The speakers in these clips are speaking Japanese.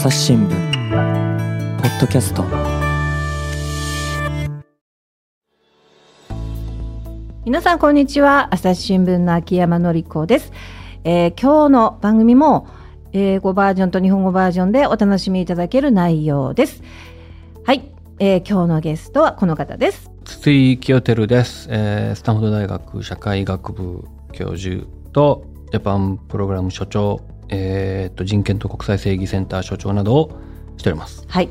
朝日新聞。ポッドキャスト。皆さんこんにちは。朝日新聞の秋山紀子です、えー今日の番組も英語バージョンと日本語バージョンでお楽しみいただける内容です。はい、えー今日のゲストはこの方です。筒井清照です、えースタンフォード大学社会学部教授とジャパンプログラム所長、えーと人権と国際正義センター所長などをしております。はい、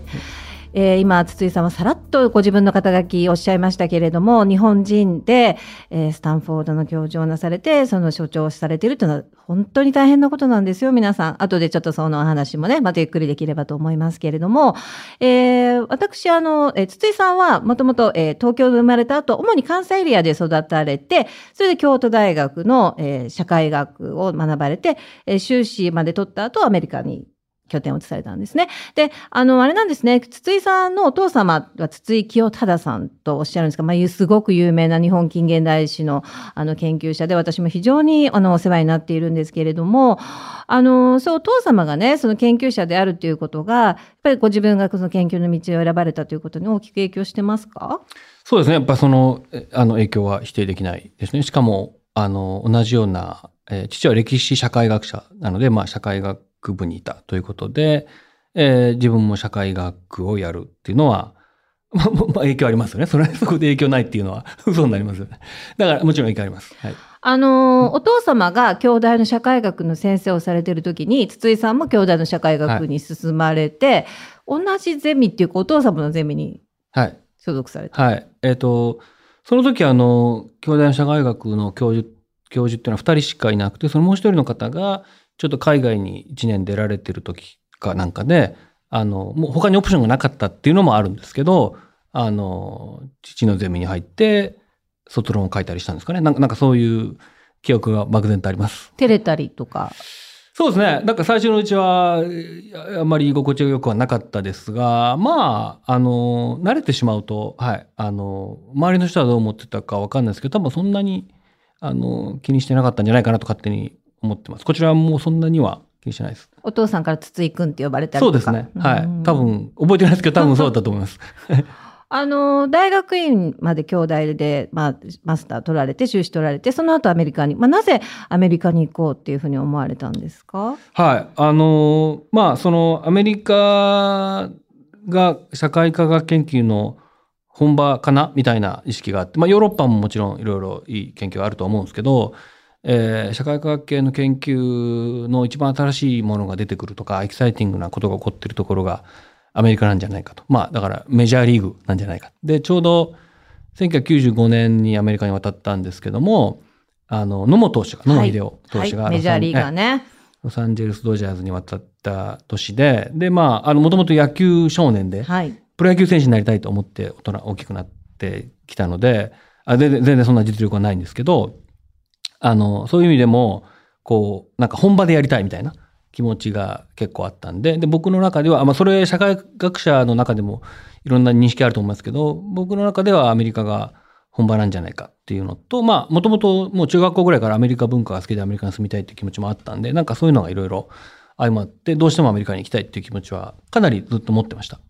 えー今筒井さんはさらっとご自分の肩書きおっしゃいましたけれども日本人で、えースタンフォードの教授をなされてその所長をされているというのは本当に大変なことなんですよ皆さん。後でちょっとそのお話もねまたゆっくりできればと思いますけれども、えー私あの、えー筒井さんはもともとえー東京で生まれた後主に関西エリアで育たれてそれで京都大学の、えー社会学を学ばれて、えー修士まで取った後アメリカに拠点を移されたんですね。で、あの、あれなんですね、筒井さんのお父様は筒井清忠さんとおっしゃるんですが、まあ、すごく有名な日本近現代史のあの研究者で、私も非常にあのお世話になっているんですけれども、あの、そう、お父様がね、その研究者であるということが、やっぱりご自分がその研究の道を選ばれたということに大きく影響してますか？そうですね。やっぱその、あの影響は否定できないですね。しかも、あの、同じような、えー父は歴史社会学者なので、まあ、社会学部にいたということで、えー自分も社会学をやるっていうのは、まあ、まあ影響ありますよね。それは そこで影響ないっていうのは 嘘になりますよね。だから、もちろん影響あります。はい。あの、お父様が兄弟の社会学の先生をされている時に、筒井さんも兄弟の社会学に進まれて、同じゼミっていうか、お父様のゼミにはい。所属された。はい。えっ、と、その時あの、兄弟の社会学の教授、教授っていうのは2人しかいなくて、そのもう一人の方が、ちょっと海外に1年出られてる時かなんかで、あの、もう他にオプションがなかったっていうのもあるんですけど、あの、父のゼミに入って、卒論を書いたりしたんですかね。なんかなんかそういう記憶が漠然とあります。照れたりとか。そうですね。なんか最初のうちは、あんまり居心地が良くはなかったですが、まあ、あの、慣れてしまうと、はい、あの、周りの人はどう思ってたかわかんないですけど、多分そんなに、あの、気にしてなかったんじゃないかなと勝手に思ってます。こちらはもうそんなには気にしてないです。お父さんから筒井くんって呼ばれたり。そうですね。はいうん。多分、覚えてないですけど、多分そうだったと思います。あの、大学院まで兄弟で、まあ、マスター取られて、修士取られて、その後アメリカに。まあ、なぜアメリカに行こうっていうふうに思われたんですか？はい。あの、まあ、その、アメリカが社会科学研究の本場かな？みたいな意識があって、まあ、ヨーロッパももちろんいろいろいい研究があるとは思うんですけど、えー社会科学系の研究の一番新しいものが出てくるとか、エキサイティングなことが起こってるところがアメリカなんじゃないかと。まあ、だからメジャーリーグなんじゃないか。で、ちょうど1995年にアメリカに渡ったんですけども、あの、野茂投手が、野茂英雄投手が、はい、メジャーリーガーね。ロサンゼルス・ドジャーズに渡った年で、で、まあ、あの、もともと野球少年で、はい。プロ野球選手になりたいと思って大人、大きくなってきたので、あ全然、全然そんな実力はないんですけど、あの、そういう意味でも、こう、なんか本場でやりたいみたいな気持ちが結構あったんで、で、僕の中では、まあ、それ、社会学者の中でもいろんな認識あると思いますけど、僕の中ではアメリカが本場なんじゃないかっていうのと、まあ、もともともう中学校ぐらいからアメリカ文化が好きでアメリカに住みたいっていう気持ちもあったんで、なんかそういうのがいろいろ相まって、どうしてもアメリカに行きたいっていう気持ちはかなりずっと持ってました。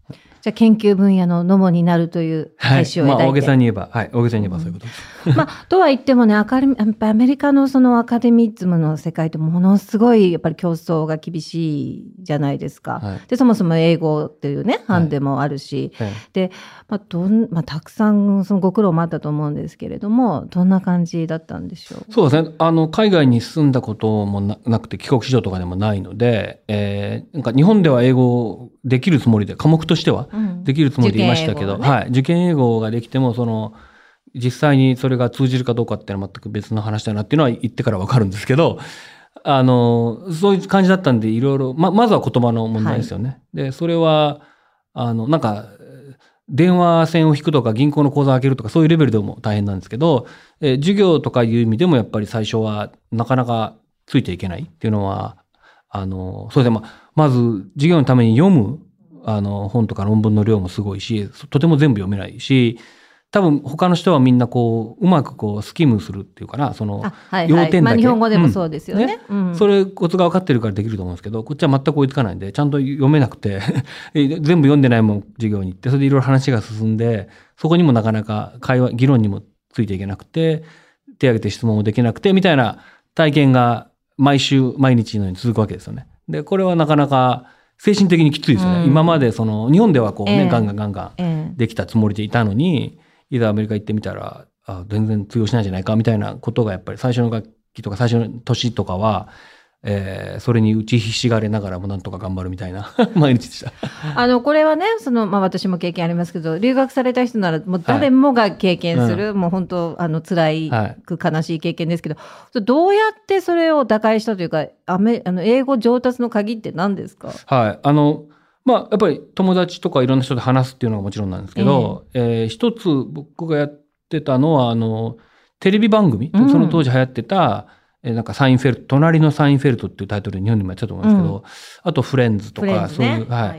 じゃあ研究分野のノモになるというはい大。志をまあ、大。げさに言えば、はい。大げさに言えばそういうことです。まあ、とは言ってもね、アカデミアメリカのそのアカデミズムの世界ってものすごいやっぱり競争が厳しいじゃないですか。はいで、そもそも英語っていうね、ハンデもあるし、えで、まあ、どん、まあ、たくさんそのご苦労もあったと思うんですけれども、どんな感じだったんでしょう？えそうですね。あの、海外に住んだこともななくて、帰国子女とかでもないので、えーなんか日本では英語できるつもりで、科目としてはうんできるつもりでいましたけど、受験英語はねはい。受験英語ができても、その、実際にそれが通じるかどうかっていうのは全く別の話だなっていうのは言ってからわかるんですけど、あの、そういう感じだったんで、いろいろ、ま、まずは言葉の問題ですよね。で、それは、あの、なんか、電話線を引くとか銀行の口座を開けるとかそういうレベルでも大変なんですけど、えー授業とかいう意味でもやっぱり最初はなかなかついていけないっていうのは、あの、そうですね。まあ、まず授業のために読む、あの、本とか論文の量もすごいし、とても全部読めないし、多分他の人はみんなこう、うまくこう、スキムするっていうかな、そのあ、はい要はい。まあ点だけ日本語でもそうですよね。ねうんそれコツが分かってるからできると思うんですけど、こっちは全く追いつかないんで、ちゃんと読めなくて、全部読んでないもん授業に行って、それでいろいろ話が進んで、そこにもなかなか会話、議論にもついていけなくて、手挙げて質問もできなくて、みたいな体験が毎週、毎日のように続くわけですよね。で、これはなかなか精神的にきついですよね。うん。今までその、日本ではこうね、え。えガンガンガンガンええ。できたつもりでいたのに、いざアメリカ行ってみたら、あ全然通用しないんじゃないかみたいなことがやっぱり最初の学期とか最初の年とかは、えーそれに打ちひしがれながらもなんとか頑張るみたいな 毎日でした。あの、これはね、その、まあ私も経験ありますけど、留学された人なら、もう誰もが経験する、もう本当、あの、辛い、はい悲しい経験ですけど、どうやってそれを打開したというか、アメあの英語上達の鍵って何ですか？はい。あの、まあ、やっぱり友達とかいろんな人と話すっていうのがもちろんなんですけど、えー一つ僕がやってたのは、あの、テレビ番組、うん。その当時流行ってた、えーなんかサインフェルト、隣のサインフェルトっていうタイトルで日本にもやってたと思うんですけど、あとフレンズとか、ね。そういう、は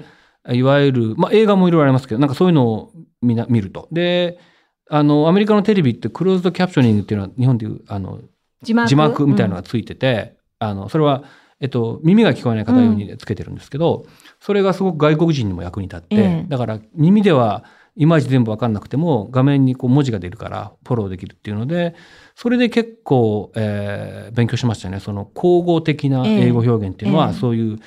い。い。わゆる、まあ、映画もいろいろありますけど、なんかそういうのをみんな見ると。で、あの、アメリカのテレビってクローズドキャプショニングっていうのは日本でいう、あの、字幕？字幕みたいなのがついてて、あの、それは、えっと、耳が聞こえない方用につけてるんですけど、それがすごく外国人にも役に立って、ええだから耳ではいまいち全部わかんなくても画面にこう文字が出るからフォローできるっていうので、それで結構、えー勉強しましたね。その口語的な英語表現っていうのは、ええ。そういう、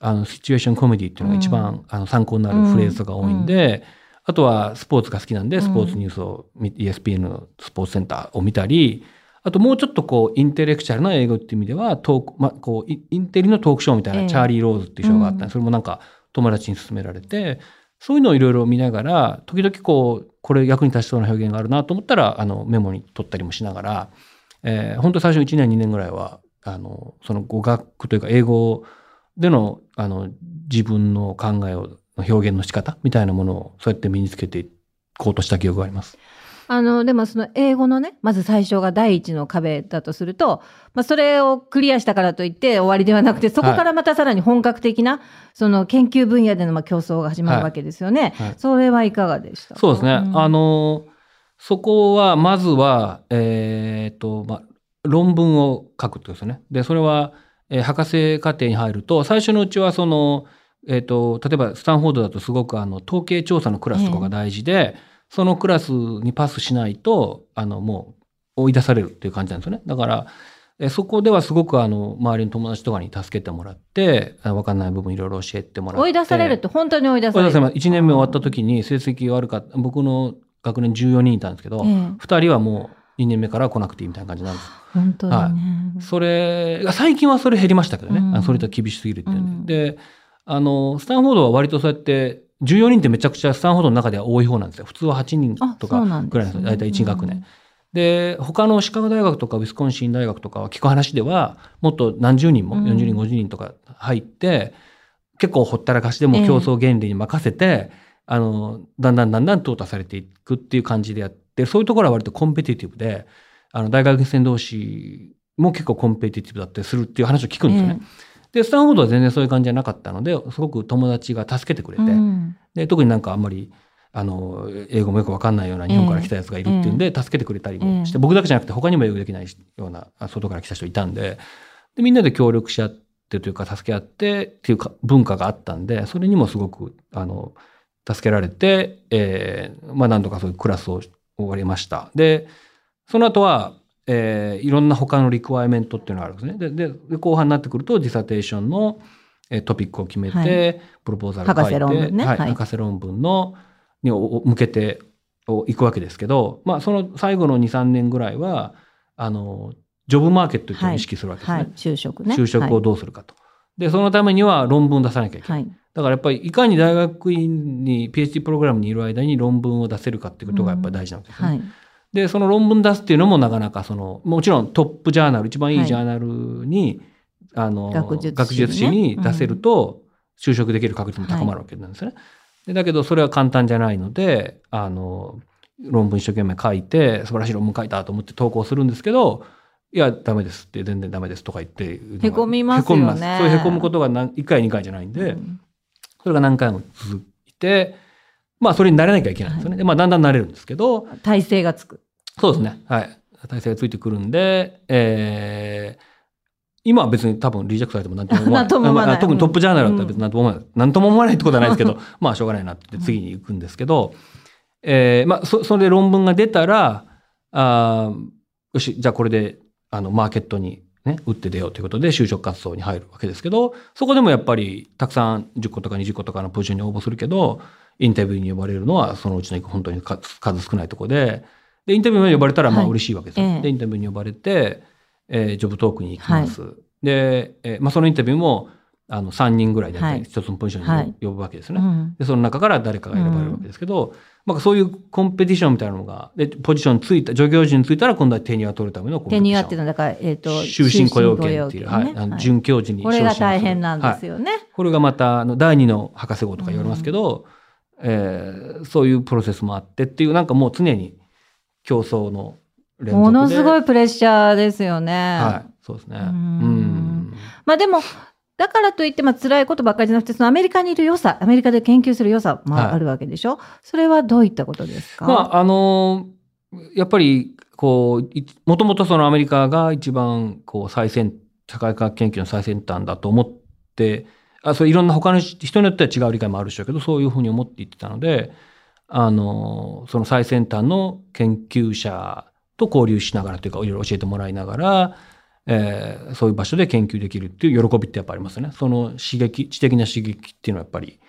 あの、シチュエーションコメディっていうのが一番、あの参考になるフレーズが多いんで、あとはスポーツが好きなんで、スポーツニュースを見、ESPN のスポーツセンターを見たり、あともうちょっとこう、インテレクチャルな英語っていう意味では、トーク、まあ、こう、イインテリのトークショーみたいな、ええ。チャーリー・ローズっていうショーがあったんで、うん。それもなんか友達に勧められて、そういうのをいろいろ見ながら、時々こう、これ役に立ちそうな表現があるなと思ったら、あの、メモに取ったりもしながら、えー本当最初1年、2年ぐらいは、あの、その語学というか英語での、あの、自分の考えを、表現の仕方みたいなものを、そうやって身につけていこうとした記憶があります。あの、でもその英語のね、まず最初が第一の壁だとすると、まあそれをクリアしたからといって終わりではなくて、そこからまたさらに本格的な、その研究分野でのまあ競争が始まるわけですよね。はいそれはいかがでしたか？そうですね。んあの、そこは、まずは、えーっと、まあ、論文を書くってことですよね。で、それは、えー博士課程に入ると、最初のうちは、その、えーっと、例えば、スタンフォードだとすごく、あの、統計調査のクラスとかが大事で、そのクラスにパスしないと、あの、もう、追い出されるっていう感じなんですよね。だから、えーそこではすごく、あの、周りの友達とかに助けてもらって、あわかんない部分いろいろ教えてもらって。追い出されるって本当に追い出される。追い出されます。1年目終わった時に成績悪かった。僕の学年14人いたんですけど、ええ2人はもう2年目から来なくていいみたいな感じなんです。本当にね。それが、最近はそれ減りましたけどね。うんそれと厳しすぎるっていうん。で、あの、スタンフォードは割とそうやって、14人ってめちゃくちゃスタンフォードの中では多い方なんですよ。普通は8人あとかぐらいなんですよ。大体1学年。で、他のシカゴ大学とかウィスコンシン大学とかは聞く話では、もっと何十人も、うん40人、50人とか入って、結構ほったらかしでも競争原理に任せて、あの、だんだんだんだん淘汰されていくっていう感じでやって、そういうところは割とコンペティティブで、あの、大学生同士も結構コンペティティブだったりするっていう話を聞くんですよね。で、スタンフォードは全然そういう感じじゃなかったので、すごく友達が助けてくれて、うん。で特になんかあんまりあの英語もよくわかんないような日本から来たやつがいるっていうんで、助けてくれたりもして、ええ。僕だけじゃなくて他にも英語できないようなあ外から来た人いたんででみんなで協力し合ってというか助け合ってっていうか文化があったんでそれにもすごくあの助けられて、えーまあ何度かそういうクラスを終わりました。でその後はえーいろんな他のリクワイメントっていうのがあるんですね。で、でで後半になってくると、ディサテーションの、えートピックを決めて、はいプロポーザルを書いて、博士論文ねはいはい博士論文の、に向けてお行くわけですけど、まあ、その最後の2、3年ぐらいは、あの、ジョブマーケットっていうのを意識するわけですね。はい。就職ね。就職をどうするかと。で、そのためには論文出さなきゃいけない。はい。だからやっぱりいかに大学院に PhD プログラムにいる間に論文を出せるかっていうことがやっぱり大事なわけですね。はい。で、その論文出すっていうのもなかなかその、もちろんトップジャーナル、一番いいジャーナルに、あの、学術誌ね。学術誌に出せると、就職できる確率も高まるわけなんですよね。でだけど、それは簡単じゃないので、あの、論文一生懸命書いて、素晴らしい論文書いたと思って投稿するんですけど、いや、ダメですって、全然ダメですとか言って。へこみますよね。へこみそういうへこむことが何1回、2回じゃないんで、うん。それが何回も続いて、まあそれに慣れなきゃいけないんですよね。でまあだんだん慣れるんですけど、体勢がつく。そうですね。はい。体制がついてくるんで、えー今は別に多分リジェクトされても何とも思わない。なんとも特にトップジャーナルだったら別に何とも思わない。何とも思わないってことはないですけど、まあしょうがないなって次に行くんですけど、えーまあそ、それで論文が出たら、あーよし、じゃあこれで、あの、マーケットにね、打って出ようということで就職活動に入るわけですけど、そこでもやっぱりたくさん10個とか20個とかのポジションに応募するけど、インタビューに呼ばれるのはそのうちの本当に数数少ないところで、で、インタビューに呼ばれたらまあはい。嬉しいわけですよ。ええ。で、インタビューに呼ばれて、えージョブトークに行きます。で、えーまあそのインタビューも、あの、3人ぐらいではい。一つのポジションはい。に呼ぶわけですね。うん。で、その中から誰かが選ばれるわけですけど、まあそういうコンペティションみたいなのが、で、ポジションついた、助教授についたら今度はテニア取るためのコンペティション。テニアっていうのはだから、えっ、と、終身雇用権っていう、はい、あの准教授にこれが昇進する大変なんですはい。よね。これがまた、あの、第二の博士号とか言われますけど、えーそういうプロセスもあってっていう、なんかもう常に競争の連続で。ものすごいプレッシャーですよね。はい、そうですね。ううんん。まあでも、だからといって、まあ辛いことばっかりじゃなくて、そのアメリカにいる良さ、アメリカで研究する良さもはいあるわけでしょ、それはどういったことですか？まあ、あのやっぱり、こう、いもともとそのアメリカが一番、こう、最先、社会科学研究の最先端だと思って、あ、それいろんな他の人によっては違う理解もあるでしょうけど、そういうふうに思って言ってたので、あのその最先端の研究者と交流しながらというか、いろいろ教えてもらいながら、えーそういう場所で研究できるっていう喜びってやっぱありますね。その刺激、知的な刺激っていうのはやっぱり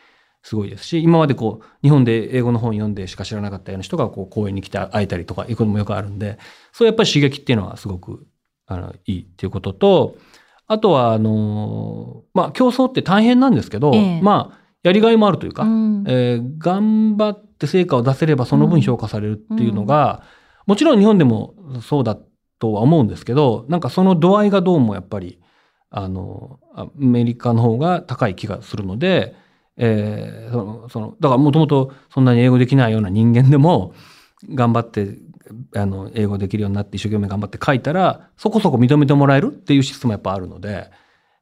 すごいですし、今までこう、日本で英語の本読んでしか知らなかったような人がこう公園に来て会えたりとかいうこともよくあるんで、そういうやっぱり刺激っていうのはすごくあのいいっていうことと、あとは、あのまあ競争って大変なんですけど、ええ。まあやりがいもあるというか、うん。えー頑張って成果を出せればその分評価されるっていうのが、もちろん日本でもそうだとは思うんですけど、なんかその度合いがどうもやっぱり、あの、アメリカの方が高い気がするので、えーその、その、だからもともとそんなに英語できないような人間でも、頑張って、あの、英語できるようになって一生懸命頑張って書いたら、そこそこ認めてもらえるっていうシステムもやっぱあるので、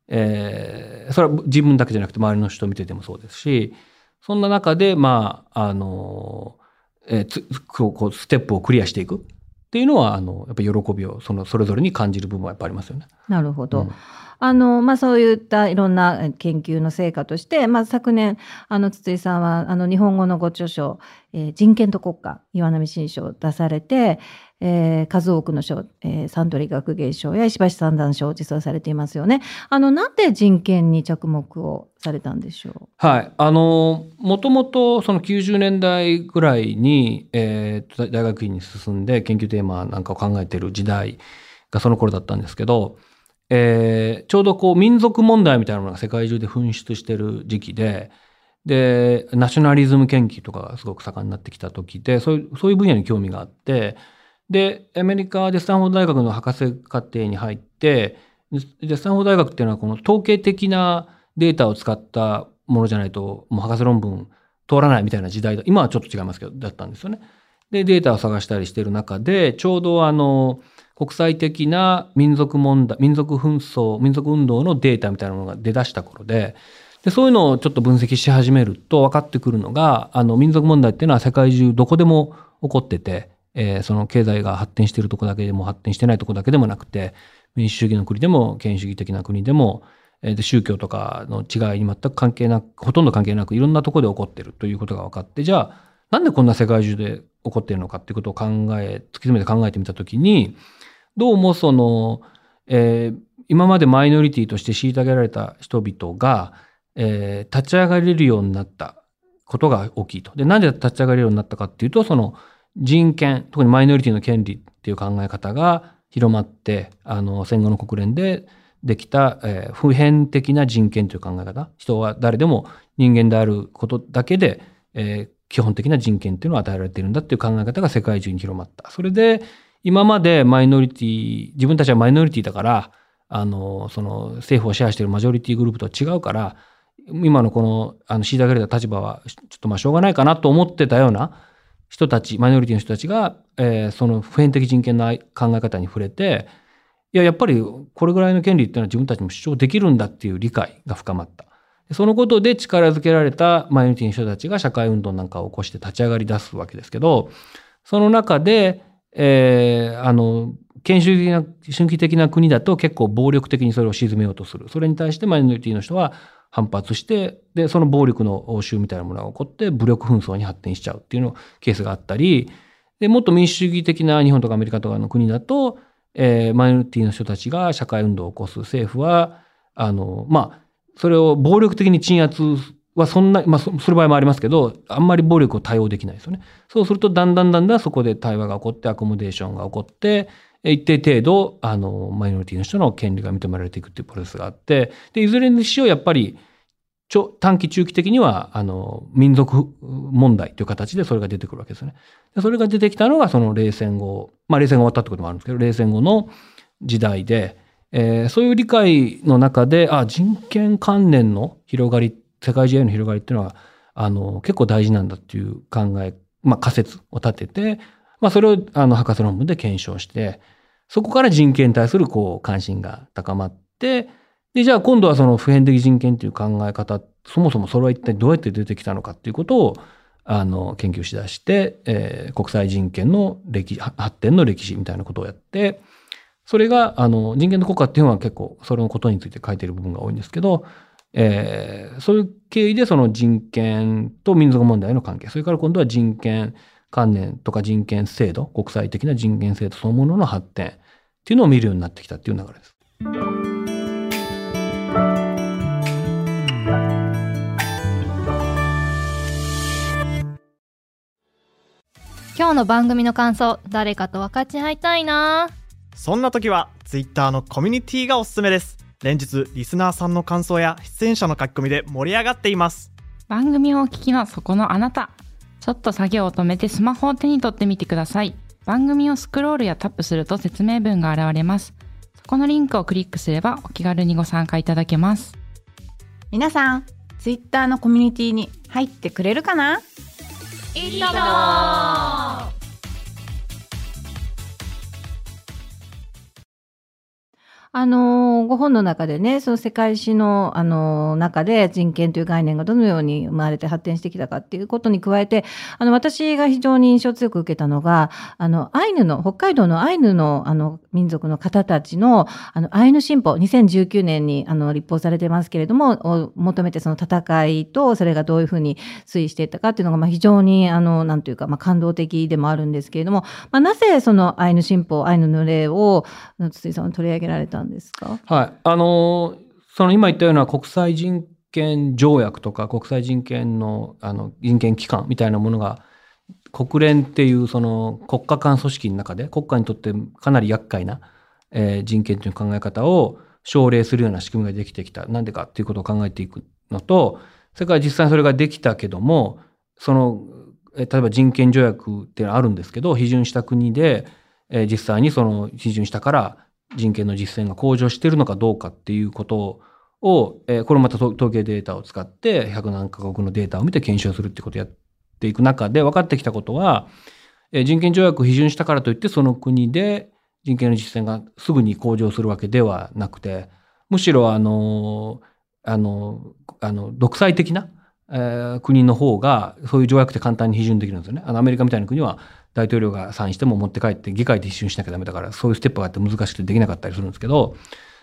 えーそれは自分だけじゃなくて周りの人見ててもそうですし、そんな中で、まあ、あの、えーつこうこうステップをクリアしていくっていうのは、あの、やっぱり喜びを、その、それぞれに感じる部分はやっぱありますよね。なるほど。うんあの、まあ、そういったいろんな研究の成果として、まあ、昨年、あの、筒井さんは、あの、日本語のご著書、えー人権と国家、岩波新書を出されて、えー数多くの賞、えーサントリー学芸賞や石橋三段賞を受賞されていますよね。あの、なんで人権に着目をされたんでしょう？はい。あの、もともとその90年代ぐらいに、えー大学院に進んで研究テーマなんかを考えている時代がその頃だったんですけど、えーちょうどこう民族問題みたいなものが世界中で噴出してる時期で、で、ナショナリズム研究とかがすごく盛んになってきた時で、そういう、そういう分野に興味があって、で、アメリカでスタンフォード大学の博士課程に入って、でスタンフォード大学っていうのはこの統計的なデータを使ったものじゃないと、もう博士論文通らないみたいな時代だ、今はちょっと違いますけど、だったんですよね。で、データを探したりしてる中で、ちょうどあの、国際的な民族問題、民族紛争、民族運動のデータみたいなものが出だした頃で、で、そういうのをちょっと分析し始めると分かってくるのが、あの、民族問題っていうのは世界中どこでも起こってて、えーその経済が発展しているとこだけでも発展してないとこだけでもなくて、民主主義の国でも権威主義的な国でも、で宗教とかの違いに全く関係なく、ほとんど関係なく、いろんなところで起こってるということが分かって、じゃあ、なんでこんな世界中で起こっているのかっていうことを考え、突き詰めて考えてみたときに、どうもその、えー今までマイノリティとして虐げられた人々が、えー立ち上がれるようになったことが大きいと。で、なんで立ち上がれるようになったかっていうと、その人権、特にマイノリティの権利っていう考え方が広まって、あの、戦後の国連でできた、えー普遍的な人権という考え方。人は誰でも人間であることだけで、えー基本的な人権っていうのを与えられているんだっていう考え方が世界中に広まった。それで、今までマイノリティ、自分たちはマイノリティだから、あの、その政府を支配しているマジョリティグループとは違うから、今のこの、あの、虐げられた立場は、ちょっとまあしょうがないかなと思ってたような人たち、マイノリティの人たちが、えーその普遍的人権の考え方に触れて、いや、やっぱりこれぐらいの権利っていうのは自分たちも主張できるんだっていう理解が深まった。そのことで力づけられたマイノリティの人たちが社会運動なんかを起こして立ち上がり出すわけですけど、その中で、えー、あの、権威主義的な、主義的な国だと結構暴力的にそれを鎮めようとする。それに対してマイノリティの人は反発して、で、その暴力の応酬みたいなものが起こって、武力紛争に発展しちゃうっていうのケースがあったり、で、もっと民主主義的な日本とかアメリカとかの国だと、えー、マイノリティの人たちが社会運動を起こす政府は、あの、まあ、それを暴力的に鎮圧はそんな、まあ、する場合もありますけど、あんまり暴力を対応できないですよね。そうすると、だんだんだんだんそこで対話が起こって、アコモデーションが起こって、一定程度、あの、マイノリティの人の権利が認められていくっていうプロセスがあって、で、いずれにしろやっぱり、ちょ短期中期的には、あの、民族問題という形でそれが出てくるわけですよね。でそれが出てきたのが、その冷戦後、まあ冷戦が終わったってこともあるんですけど、冷戦後の時代で、えー、そういう理解の中で、あ、人権関連の広がりって、世界中への広がりっていうのは、あの、結構大事なんだっていう考え、まあ仮説を立てて、まあそれをあの博士論文で検証して、そこから人権に対するこう関心が高まって、で、じゃあ今度はその普遍的人権という考え方、そもそもそれは一体どうやって出てきたのかっていうことを、あの、研究しだして、えー、国際人権の歴発展の歴史みたいなことをやって、それが、あの、人権の国家っていうのは結構、それのことについて書いてる部分が多いんですけど、えー、そういう経緯でその人権と民族問題の関係、それから今度は人権関連とか人権制度、国際的な人権制度そのものの発展っていうのを見るようになってきたっていう流れです。今日の番組の感想、誰かと分かち合いたいな。そんな時は Twitter のコミュニティがおすすめです連日リスナーさんの感想や出演者の書き込みで盛り上がっています。番組をお聞きのそこのあなた。ちょっと作業を止めてスマホを手に取ってみてください。番組をスクロールやタップすると説明文が現れます。そこのリンクをクリックすればお気軽にご参加いただけます。皆さん Twitter のコミュニティに入ってくれるかな？いいとあの、ご本の中でね、その世界史の、あの、中で人権という概念がどのように生まれて発展してきたかっていうことに加えて、あの、私が非常に印象強く受けたのが、あの、アイヌの、北海道のアイヌの、あの、民族の方たちの、あの、アイヌ新法、2019年に、あの、立法されてますけれども、を求めてその戦いと、それがどういうふうに推移していったかっていうのが、まあ、非常に、あの、なんというか、まあ、感動的でもあるんですけれども、まあ、なぜそのアイヌ新法、アイヌの例を、筒井さん取り上げられたんですか？はい。あの、その今言ったような国際人権条約とか国際人権のあの人権機関みたいなものが国連っていうその国家間組織の中で国家にとってかなり厄介な、えー、人権という考え方を奨励するような仕組みができてきた。なんでかっていうことを考えていくのと、それから実際それができたけども、その、例えば人権条約っていうのはあるんですけど、批准した国で、えー、実際にその批准したから人権の実践が向上しているのかどうかっていうことを、えー、これまた統計データを使って100何カ国のデータを見て検証するってことをやっていく中で分かってきたことは、えー、人権条約を批准したからといってその国で人権の実践がすぐに向上するわけではなくてむしろあのあのあの独裁的な、えー、国の方がそういう条約って簡単に批准できるんですよね。あのアメリカみたいな国は大統領がサインしても持って帰って議会で一瞬しなきゃダメだからそういうステップがあって難しくてできなかったりするんですけど、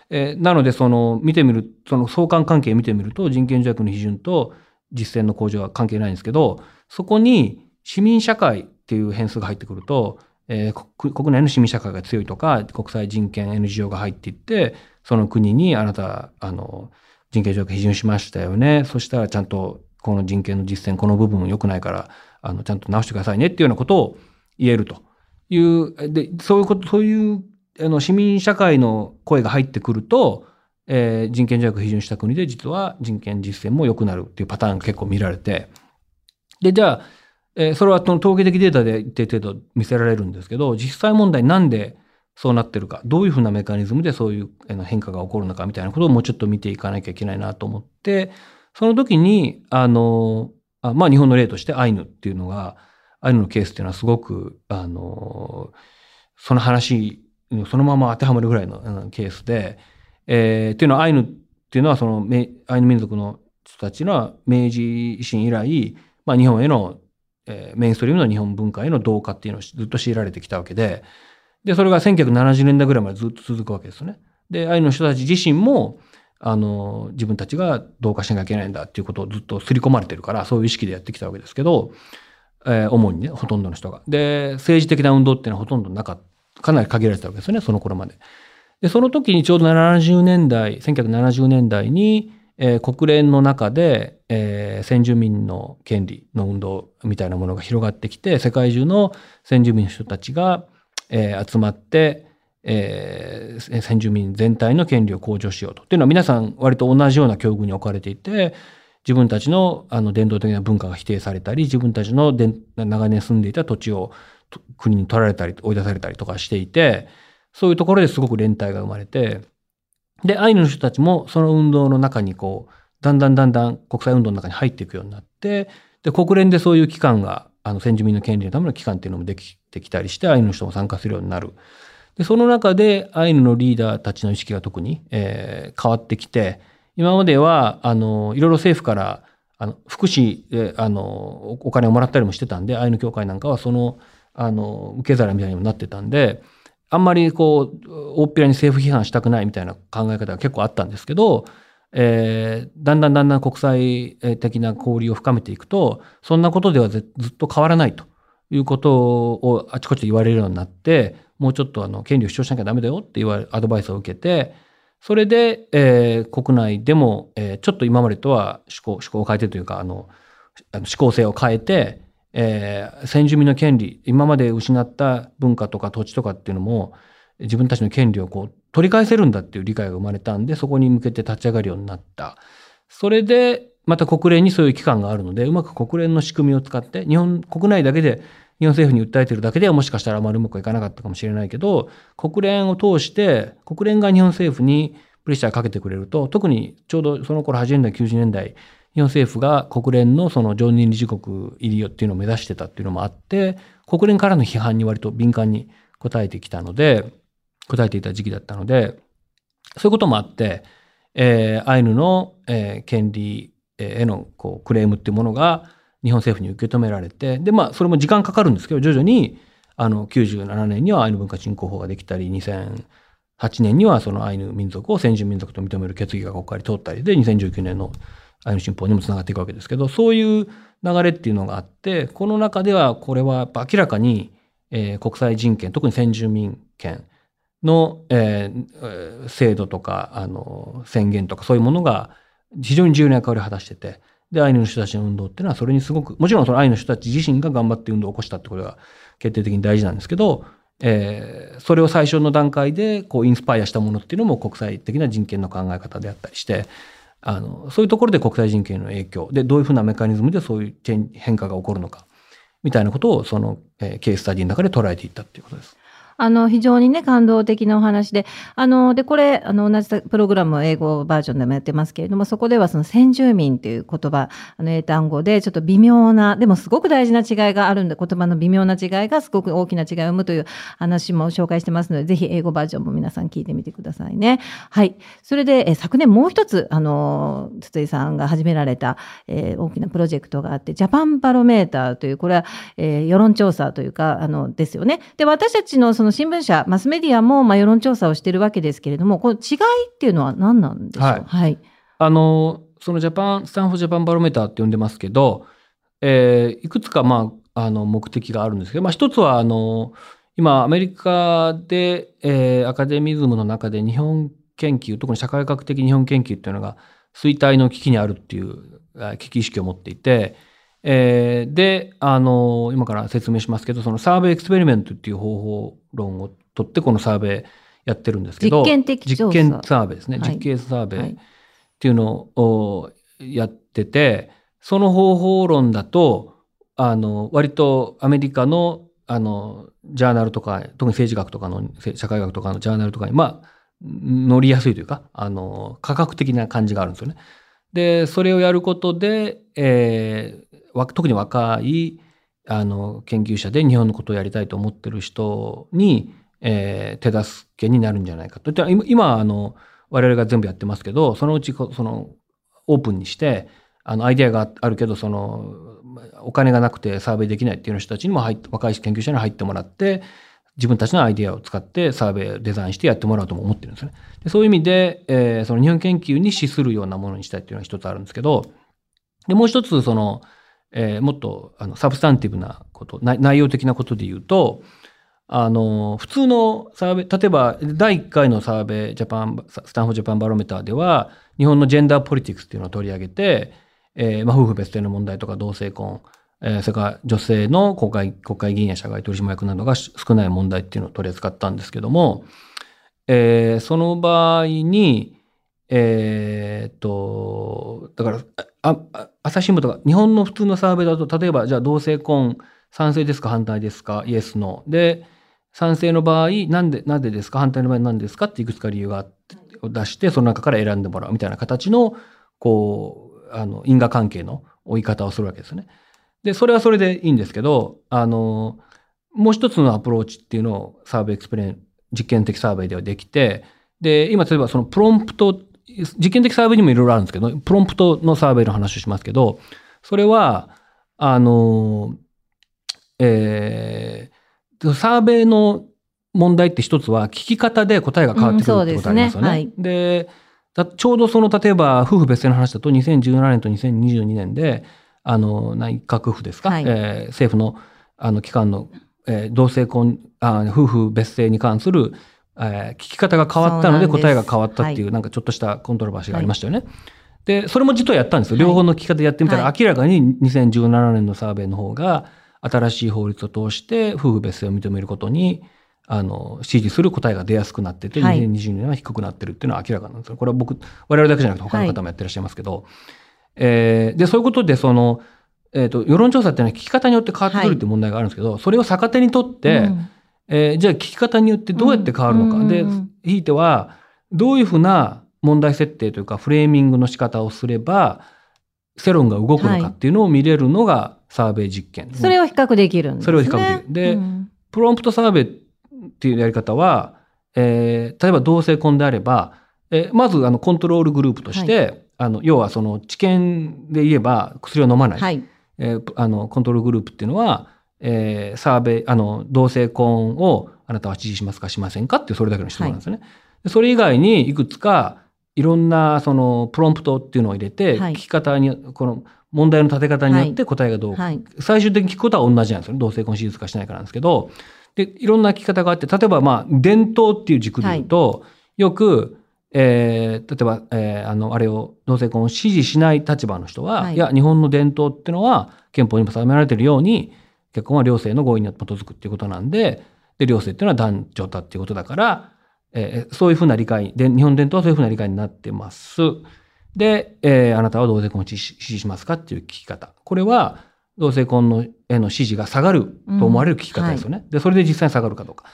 えー、なのでその見てみるその相関関係見てみると人権条約の批准と実践の向上は関係ないんですけどそこに市民社会っていう変数が入ってくると、えー、国内の市民社会が強いとか国際人権 NGO が入っていってその国にあなたあの人権条約批准しましたよね。そしたらちゃんとこの人権の実践この部分良くないからあのちゃんと直してくださいねっていうようなことを言えると。いう、で、そういうこと、そういう、あの、市民社会の声が入ってくると、えー、人権条約批准した国で実は人権実践も良くなるっていうパターンが結構見られて、で、じゃあ、えー、それは統計的データで一定程度見せられるんですけど、実際問題なんでそうなってるか、どういうふうなメカニズムでそういう変化が起こるのかみたいなことをもうちょっと見ていかなきゃいけないなと思って、その時に、あの、あまあ日本の例としてアイヌっていうのが、アイヌのケースっていうのはすごく、あの、その話、そのまま当てはまるぐらいのケースで、えー、っていうのはアイヌっていうのはそのアイヌ民族の人たちの明治維新以来、まあ、日本への、えーメインストリームの日本文化への同化っていうのをずっと強いられてきたわけで、で、それが1970年代ぐらいまでずっと続くわけですよね。で、アイヌの人たち自身も、あの、自分たちが同化しなきゃいけないんだっていうことをずっと刷り込まれてるから、そういう意識でやってきたわけですけど、えー主にね、ほとんどの人が。で、政治的な運動っていうのはほとんどなかった、かなり限られてたわけですよね、その頃まで。で、その時にちょうど70年代、1970年代に、えー国連の中で、えー先住民の権利の運動みたいなものが広がってきて、世界中の先住民の人たちが、えー集まって、えー先住民全体の権利を向上しようと。っていうのは皆さん割と同じような境遇に置かれていて、自分たちのあの伝統的な文化が否定されたり、自分たちの伝長年住んでいた土地を国に取られたり、追い出されたりとかしていて、そういうところですごく連帯が生まれて、で、アイヌの人たちもその運動の中にこう、だんだんだんだん国際運動の中に入っていくようになって、で、国連でそういう機関が、あの、先住民の権利のための機関っていうのもできてきたりして、アイヌの人も参加するようになる。で、その中でアイヌのリーダーたちの意識が特に、えー変わってきて、今までは、あの、いろいろ政府から、あの、福祉で、あの、お金をもらったりもしてたんで、アイヌ協会なんかはその、あの、受け皿みたいにもなってたんで、あんまりこう、大っぴらに政府批判したくないみたいな考え方が結構あったんですけど、えーだんだんだんだん国際的な交流を深めていくと、そんなことではずっと変わらないということをあちこちで言われるようになって、もうちょっとあの権利を主張しなきゃダメだよって言われアドバイスを受けて、それで、えー国内でも、えーちょっと今までとは思考、思考を変えてというか、あの、あの思考性を変えて、えー先住民の権利、今まで失った文化とか土地とかっていうのも、自分たちの権利をこう取り返せるんだっていう理解が生まれたんで、そこに向けて立ち上がるようになった。それで、また国連にそういう機関があるので、うまく国連の仕組みを使って、日本国内だけで、日本政府に訴えてるだけではもしかしたらあまりうまくいかなかったかもしれないけど、国連を通して、国連が日本政府にプレッシャーかけてくれると、特にちょうどその頃80年代、90年代、日本政府が国連のその常任理事国入りよっていうのを目指してたっていうのもあって、国連からの批判に割と敏感に応えてきたので、応えていた時期だったので、そういうこともあって、えーアイヌの、えー権利へのこうクレームっていうものが日本政府に受け止められて、で、まあ、それも時間かかるんですけど、徐々に、あの、97年にはアイヌ文化振興法ができたり、2008年にはそのアイヌ民族を先住民族と認める決議が国会に通ったりで、2019年のアイヌ新法にもつながっていくわけですけど、そういう流れっていうのがあって、この中ではこれは明らかに、えー国際人権、特に先住民権の、えー制度とか、あの、宣言とかそういうものが非常に重要な役割を果たしてて、で、アイヌの人たちの運動っていうのはそれにすごく、もちろんそのアイヌの人たち自身が頑張って運動を起こしたってことが決定的に大事なんですけど、えーそれを最初の段階でこうインスパイアしたものっていうのも国際的な人権の考え方であったりして、あの、そういうところで国際人権の影響で、どういうふうなメカニズムでそういう変化が起こるのか、みたいなことをその、えーケーススタディの中で捉えていったっていうことです。あの、非常にね、感動的なお話で、あの、で、これ、あの、同じプログラム英語バージョンでもやってますけれども、そこではその先住民という言葉、あの、英単語で、ちょっと微妙な、でもすごく大事な違いがあるんで、言葉の微妙な違いがすごく大きな違いを生むという話も紹介してますので、ぜひ英語バージョンも皆さん聞いてみてくださいね。はい。それで、え昨年もう一つ、あの、筒井さんが始められた、えー大きなプロジェクトがあって、 Japan Barometer という、これは、えー世論調査というか、あの、ですよね。で、私たちのその新聞社、マスメディアも、まあ、世論調査をしているわけですけれども、この違いっていうのは何なんでしょう？はいはい。あの、そのジャパン、 Stanford Japan Barometer って呼んでますけど、えーいくつか、まあ、あの、目的があるんですけど、まあ、一つは、あの、今、アメリカで、えーアカデミズムの中で日本研究、特に社会学的日本研究っていうのが衰退の危機にあるっていうあ危機意識を持っていて、えーで、あの、今から説明しますけど、そのサーベイエクスペリメントっていう方法論を取って、このサーベイやってるんですけど、実験的実験サーベイですね。はい実験サーベイ。はいっていうのをやってて、その方法論だと、あの、割とアメリカの、あの、ジャーナルとか、特に政治学とかの、せ社会学とかのジャーナルとかに、まあ、乗りやすいというか、あの、科学的な感じがあるんですよね。で、それをやることで、えーわ特に若い、あの、研究者で日本のことをやりたいと思ってる人に、えー手助けになるんじゃないかと。で今、あの、我々が全部やってますけど、そのうち、その、オープンにして、あの、アイデアがあるけど、その、お金がなくてサーベイできないっていう人たちにも入って、若い研究者に入ってもらって、自分たちのアイデアを使ってサーベイをデザインしてやってもらおうとも思ってるんですね。でそういう意味で、えーその日本研究に資するようなものにしたいっていうのが一つあるんですけど、で、もう一つ、その、えーもっとあの substantive なこと、内容的なことで言うと、あの、普通のサーベ、例えば第1回のサーベイジャパン、 Stanford Japan Barometer では、日本のジェンダーポリティクスっていうのを取り上げて、えーまあ、夫婦別姓の問題とか同性婚、えーそれから女性の国会国会議員や社外取締役などが少ない問題っていうのを取り扱ったんですけども、えーその場合に、えーっと、だから、ああ朝日新聞とか、日本の普通のサーベイだと、例えば、じゃあ同性婚、賛成ですか反対ですかイエス、ノー。で、賛成の場合、なんで、なんでですか反対の場合なんですかっていくつか理由がを出して、その中から選んでもらうみたいな形の、こう、あの、因果関係の追い方をするわけですね。で、それはそれでいいんですけど、あの、もう一つのアプローチっていうのを survey experiment、実験的サーベイではできて、で、今例えばそのプロンプト、実験的サーベイにもいろいろあるんですけど、プロンプトのサーベイの話をしますけど、それは、あの、えーサーベイの問題って一つは聞き方で答えが変わってくるってことありますよね。うんですでだちょうどその例えば夫婦別姓の話だと2017年と2022年であの内閣府ですか、はい。えー政府のあの機関の、えー同性婚あ夫婦別姓に関する、えー聞き方が変わったので答えが変わったっていうはなんかちょっとしたコントロバーシーがありましたよね。でそれも実はやったんですよ。両方の聞き方やってみたら、はい。明らかに2017年のサーベイの方が新しい法律を通して夫婦別姓を認めることにあの支持する答えが出やすくなってて、はい。2020年は低くなってるっていうのは明らかなんですよ。これは僕我々だけじゃなくて他の方もやってらっしゃいますけど、えーでそういうことでその、えー、と世論調査っていうのは聞き方によって変わってくるっていう問題があるんですけど、それを逆手にとって、うんえーじゃあ聞き方によってどうやって変わるのか、でうんうんうんひいてはどういうふうな問題設定というかフレーミングの仕方をすれば世論が動くのかっていうのを見れるのがサーベイ実験。それを比較できるんですね。それを比較できるでうんプロンプトサーベイっていうやり方は、えー例えば同性婚であれば、えーまずあのコントロールグループとして、あの要はその治験で言えば薬を飲まない、はい。えーあのコントロールグループっていうのは、えーサーベイあの同性婚をあなたは支持しますかしませんかっていうそれだけの質問なんですよね。でそれ以外にいくつかいろんなそのプロンプトっていうのを入れて、はい聞き方にこの問題の立て方によって答えがどうかはい。最終的に聞くことは同じなんですよね。同性婚手術かしないかなんですけど、で、いろんな聞き方があって、例えばまあ、伝統っていう軸で言うと、よく、えー例えば、えーあの、あれを、同性婚を支持しない立場の人は、はいい、や、日本の伝統っていうのは、憲法にも定められているように、結婚は両性の合意に基づくっていうことなんで、で、両性っていうのは男女だっていうことだから、えーそういうふうな理解で、日本伝統はそういうふうな理解になってます。で、えーあなたは同性婚を支持しますかっていう聞き方。これは、同性婚のへの支持が下がると思われる聞き方ですよね。で、それで実際に下がるかどうか。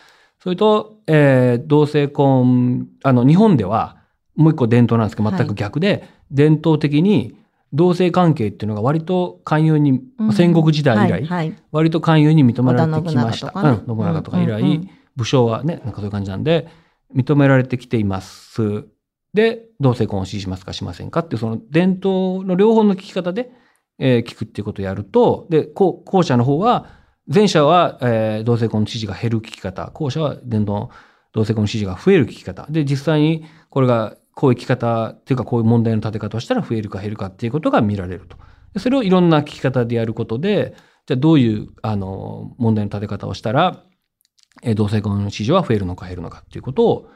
それと、えー同性婚、あの、日本では、もう一個伝統なんですけど、全く逆で、伝統的に同性関係っていうのが割と寛容に、うん戦国時代以来、はいはい割と寛容に認められてきました。信長とかねうん、信長とか以来、うんうんうん武将はね、なんかそういう感じなんで、認められてきています。で、同性婚を支持しますかしませんかっていう、その伝統の両方の聞き方で、えー聞くっていうことをやると、で、後後者の方は、前者は、えー同性婚の支持が減る聞き方、後者は伝統同性婚の支持が増える聞き方。で、実際にこれがこういう聞き方っていうかこういう問題の立て方をしたら増えるか減るかっていうことが見られると。でそれをいろんな聞き方でやることで、じゃあどういうあの問題の立て方をしたら、えー同性婚の支持は増えるのか減るのかっていうことを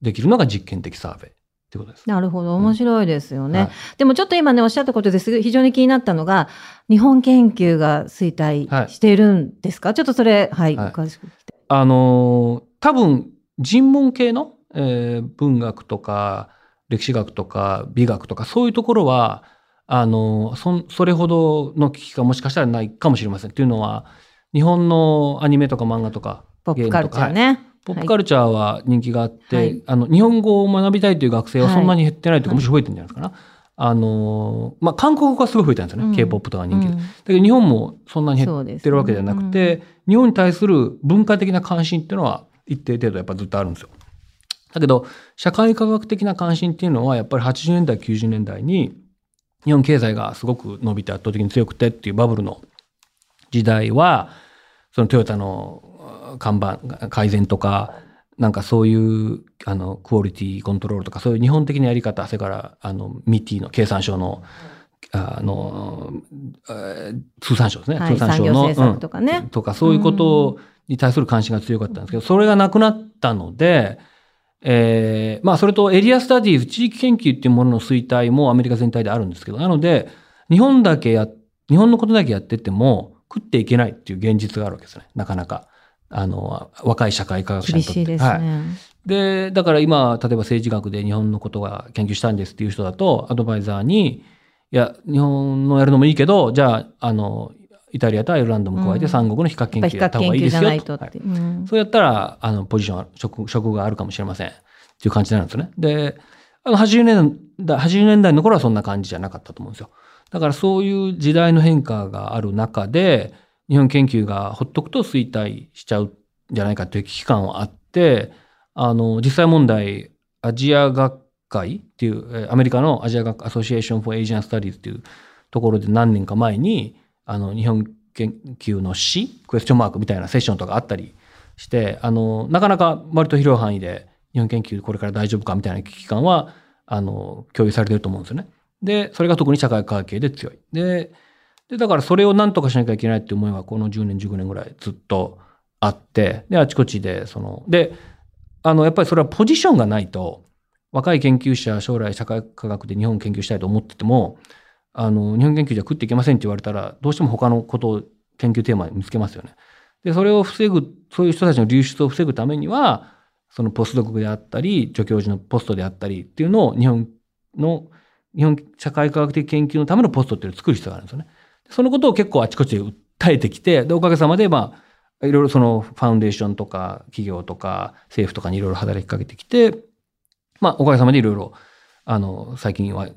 できるのが実験的サーベイっていうことです。なるほど。面白いですよね。はいでもちょっと今ね、おっしゃったことです非常に気になったのが、日本研究が衰退しているんですか、ちょっとそれ、はい、はい詳しく聞きたい。あのー多分人文系の、えー文学とか歴史学とか美学とかそういうところはあのーそんそれほどの危機がもしかしたらないかもしれません。というのは日本のアニメとか漫画とかポップカルチャーね。ポップカルチャーは人気があって、はい。あの日本語を学びたいという学生はそんなに減ってないというか、はい。むしろ増えてるんじゃないですかな。あのーまあ、韓国語がすごい増えたんですよね、うん。K-POP とか人気で。うん。だけど日本もそんなに減ってるわけではなくて、日本に対する文化的な関心っていうのは一定程度やっぱずっとあるんですよ。だけど社会科学的な関心っていうのはやっぱり80年代90年代に日本経済がすごく伸びて圧倒的に強くてっていうバブルの時代はそのトヨタの看板改善とかなんかそういうあのクオリティコントロールとかそういう日本的なやり方それからあのミティの経産省のあのえー通産省ですね、はい通産省のとかね。うん。とかそういうことに対する関心が強かったんですけど、それがなくなったので、えーまあそれとエリアスタディーズ地域研究っていうものの衰退もアメリカ全体であるんですけどなので日本だけや日本のことだけやってても食っていけないっていう現実があるわけですね。なかなか。あの若い社会科学者厳にとって。しいですね。はい。で、だから今、例えば政治学で日本のことが研究したいんですっていう人だと、アドバイザーに、いや、日本のやるのもいいけど、じゃあ、あの、イタリアとアイルランドも加えてうん三国の比較研究やった方がいいですよと。ないと。はいうんそうやったら、あの、ポジションは、職、職があるかもしれません。っていう感じなんですよね。で、あの、80年代、80年代の頃はそんな感じじゃなかったと思うんですよ。だからそういう時代の変化がある中で、日本研究がほっとくと衰退しちゃうんじゃないかという危機感はあって、あの、実際問題、アジア学会っていう、えーアメリカのアジア学 Association for Asian Studies っていうところで何年か前に、あの、日本研究の詩、クエスチョンマークみたいなセッションとかあったりして、あの、なかなか割と広い範囲で日本研究これから大丈夫かみたいな危機感は、あの、共有されてると思うんですよね。で、それが特に社会科学で強い。で、で、だからそれを何とかしなきゃいけないっていう思いはこの10年、15年ぐらいずっとあって、で、あちこちで、その、で、あの、やっぱりそれはポジションがないと、若い研究者、将来社会科学で日本を研究したいと思ってても、あの、日本研究じゃ食っていけませんって言われたら、どうしても他のことを研究テーマに見つけますよね。で、それを防ぐ、そういう人たちの流出を防ぐためには、そのポスドクであったり、助教授のポストであったりっていうのを日本の、日本社会科学的研究のためのポストっていうのを作る必要があるんですよね。そのことを結構あちこちで訴えてきて、で、おかげさまで、まあ、いろいろそのファウンデーションとか企業とか政府とかにいろいろ働きかけてきて、まあ、おかげさまでいろいろ、あの、最近は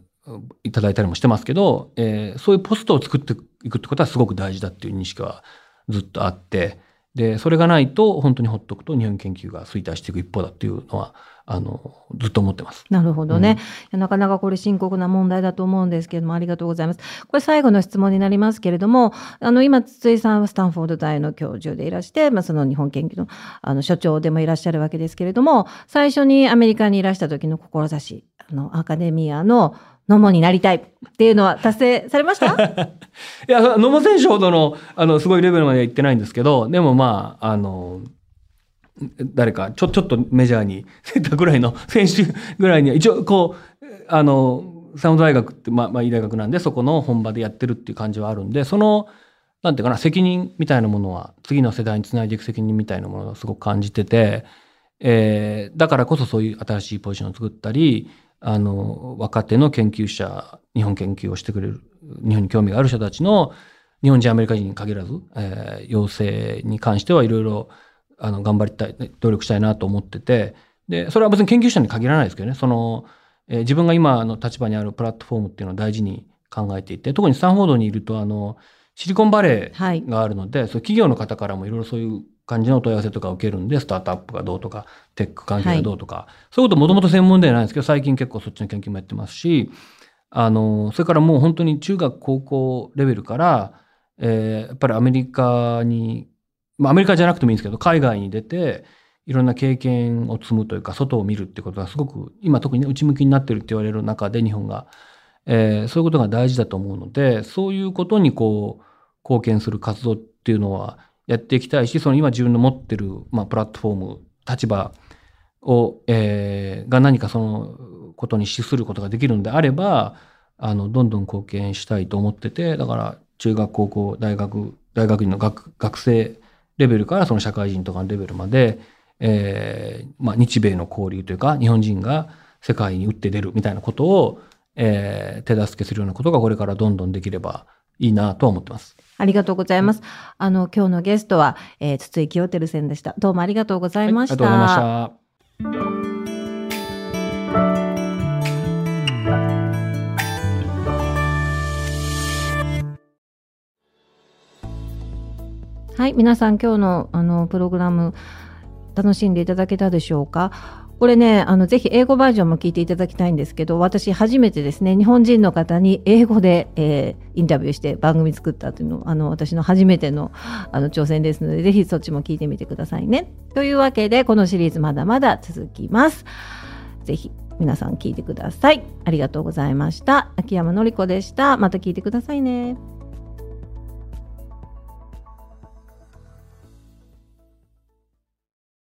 いただいたりもしてますけど、えーそういうポストを作っていくってことはすごく大事だっていう認識はずっとあって、で、それがないと本当にほっとくと日本研究が衰退していく一方だっていうのは、あの、ずっと思ってます。なるほどね、うんなかなかこれ深刻な問題だと思うんですけれども、ありがとうございます。これ最後の質問になりますけれども、あの、今、筒井さんはスタンフォード大の教授でいらして、まあ、その日本研究の、あの、所長でもいらっしゃるわけですけれども、最初にアメリカにいらした時の志、あの、アカデミアのノモになりたいっていうのは達成されました？いや、野茂選手ほどの、あの、すごいレベルまでは行ってないんですけど、でもまあ、あの、誰か、ちょ、ちょっとメジャーに出たぐらいの選手ぐらいには、一応、こう、あの、サウンド大学って、まあ、まあ、いい大学なんで、そこの本場でやってるっていう感じはあるんで、その、なんていうかな、責任みたいなものは、次の世代につないでいく責任みたいなものをすごく感じてて、えーだからこそそういう新しいポジションを作ったり、あの、若手の研究者、日本研究をしてくれる、日本に興味がある人たちの、日本人、アメリカ人に限らず、えー養成に関してはいろいろ、あの、頑張りたい、努力したいなと思ってて、で、それは別に研究者に限らないですけどね、その、えー自分が今の立場にあるプラットフォームっていうのを大事に考えていて、特にスタンフォードにいると、あの、シリコンバレはい。ーがあるので、そう企業の方からもいろいろそういう感じのお問い合わせとかを受けるんで、スタートアップがどうとか、テック関係がどうとか、そういうこともともと専門ではないんですけど、最近結構そっちの研究もやってますし、あの、それからもう本当に中学、高校レベルから、えーやっぱりアメリカに、まあアメリカじゃなくてもいいんですけど、海外に出て、いろんな経験を積むというか、外を見るってことがすごく、今特にね、内向きになってるって言われる中で日本が、えーそういうことが大事だと思うので、そういうことにこう、貢献する活動っていうのはやっていきたいし、その今自分の持ってる、まあ、プラットフォーム、立場を、えーが何かそのことに資することができるんであれば、あの、どんどん貢献したいと思ってて、だから、中学、高校、大学、大学院の学学生レベルからその社会人とかのレベルまで、えーまあ、日米の交流というか、日本人が世界に打って出るみたいなことを、えー手助けするようなことがこれからどんどんできればいいなとは思ってます。ありがとうございます。あの、今日のゲストは、えー筒井清照さんでした。どうもありがとうございました。はいありがとうございました。はい、皆さん今日のあのプログラム楽しんでいただけたでしょうか？これね、あの、ぜひ英語バージョンも聞いていただきたいんですけど、私初めてですね、日本人の方に英語で、えーインタビューして番組作ったというの、あの、私の初めての、あの、挑戦ですので、ぜひそっちも聞いてみてくださいね。というわけで、このシリーズまだまだ続きます。ぜひ、皆さん聞いてください。ありがとうございました。秋山のりこでした。また聞いてくださいね。